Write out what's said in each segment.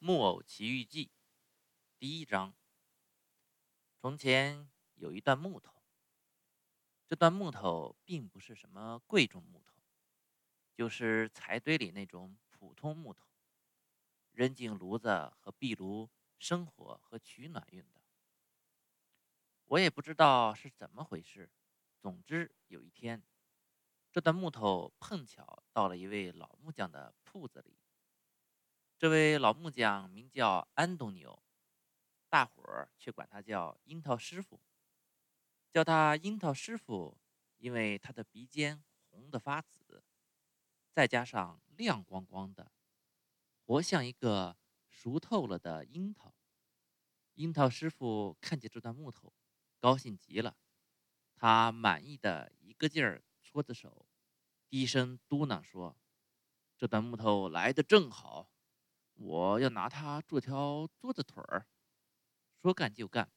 木偶奇遇记第一章：从前有一段木头，这段木头并不是什么贵重木头，就是柴堆里那种普通木头，扔进炉子和壁炉生火和取暖用的。我也不知道是怎么回事，总之有一天，这段木头碰巧到了一位老木匠的铺子里。这位老木匠名叫安东尼奥，大伙儿却管他叫樱桃师傅。叫他樱桃师傅，因为他的鼻尖红得发紫，再加上亮光光的，活像一个熟透了的樱桃。樱桃师傅看见这段木头，高兴极了，他满意的一个劲儿搓着手，低声嘟囔说：“这段木头来的正好。”我要拿它做条桌子腿儿。说干就干，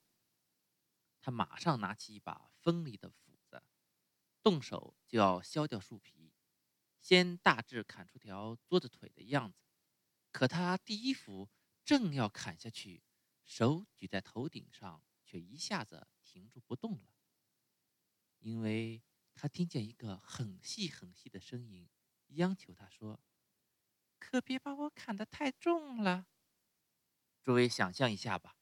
他马上拿起一把锋利的斧子，动手就要削掉树皮，先大致砍出条桌子腿的样子。可他第一斧正要砍下去，手举在头顶上，却一下子停住不动了，因为他听见一个很细很细的声音央求他说。可别把我砍得太重了。诸位想象一下吧，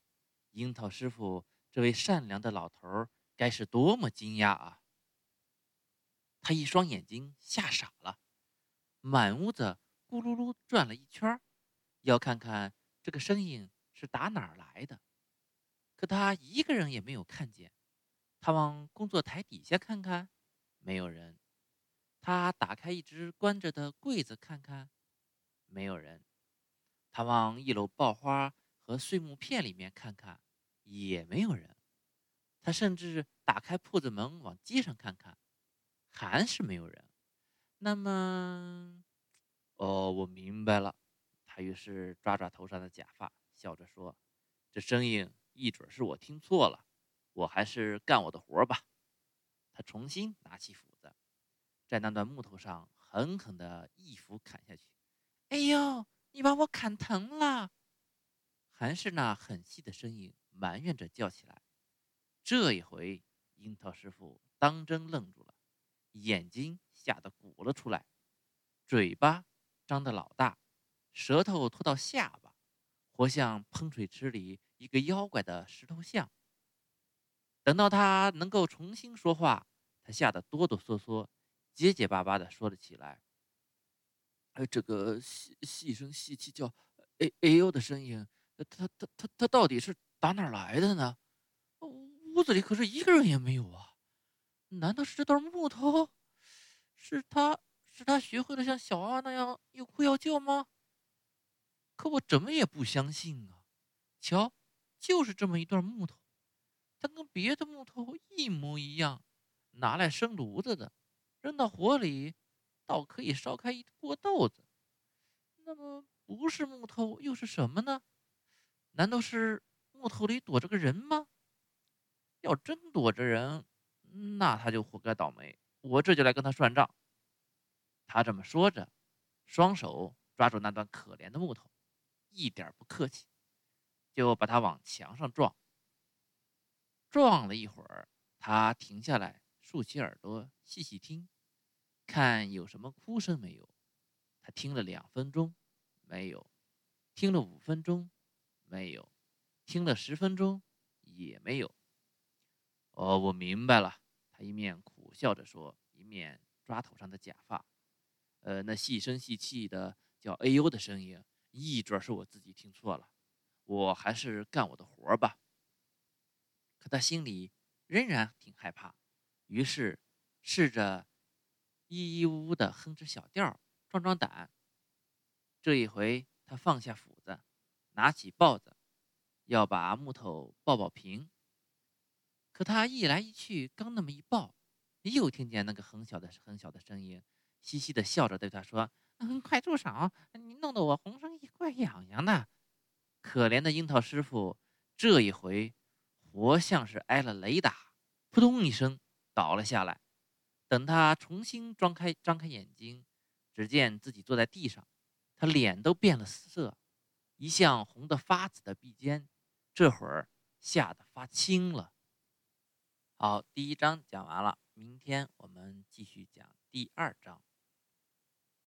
樱桃师傅这位善良的老头儿该是多么惊讶啊！他一双眼睛吓傻了，满屋子咕噜噜转了一圈，要看看这个声音是打哪儿来的。可他一个人也没有看见。他往工作台底下看看，没有人。他打开一只关着的柜子看看。没有人，他往一楼爆花和碎木片里面看看，也没有人。他甚至打开铺子门往街上看看，还是没有人。那么，哦，我明白了。他于是抓抓头上的假发，笑着说：“这声音一准是我听错了，我还是干我的活吧。”他重新拿起斧子，在那段木头上狠狠地一斧砍下去。哎呦！你把我砍疼了，还是那很细的声音埋怨着叫起来。这一回，樱桃师傅当真愣住了，眼睛吓得鼓了出来，嘴巴张得老大，舌头拖到下巴，活像喷水池里一个妖怪的石头像。等到他能够重新说话，他吓得哆哆嗦嗦、结结巴巴地说了起来。哎，这个细细声细气叫“哎哎呦”的声音，他他他他到底是打哪来的呢？屋子里可是一个人也没有啊！难道是这段木头？是他是他学会了像小阿那样又哭又叫吗？可我怎么也不相信啊！瞧，就是这么一段木头，它跟别的木头一模一样，拿来生炉子的，扔到火里。倒可以烧开一锅豆子。那么不是木头又是什么呢？难道是木头里躲着个人吗？要真躲着人，那他就活该倒霉。我这就来跟他算账。他这么说着，双手抓住那段可怜的木头，一点不客气，就把它往墙上撞。撞了一会儿，他停下来，竖起耳朵细细听。看有什么哭声没有？他听了两分钟，没有；听了五分钟，没有；听了十分钟，也没有。哦，我明白了。他一面苦笑着说，一面抓头上的假发。呃，那细声细气的叫“哎呦”的声音，一准是我自己听错了。我还是干我的活吧。可他心里仍然挺害怕，于是试着。咿咿呜呜的哼着小调，壮壮胆。这一回，他放下斧子，拿起刨子，要把木头刨刨平。可他一来一去，刚那么一刨，又听见那个很小的、很小的声音，嘻嘻的笑着对他说：“嗯，快住手！你弄得我浑身一怪痒痒的。”可怜的樱桃师傅，这一回活像是挨了雷打，扑通一声倒了下来。等他重新张开张开眼睛，只见自己坐在地上，他脸都变了色，一向红得发紫的臂尖，这会儿吓得发青了。好，第一章讲完了，明天我们继续讲第二章。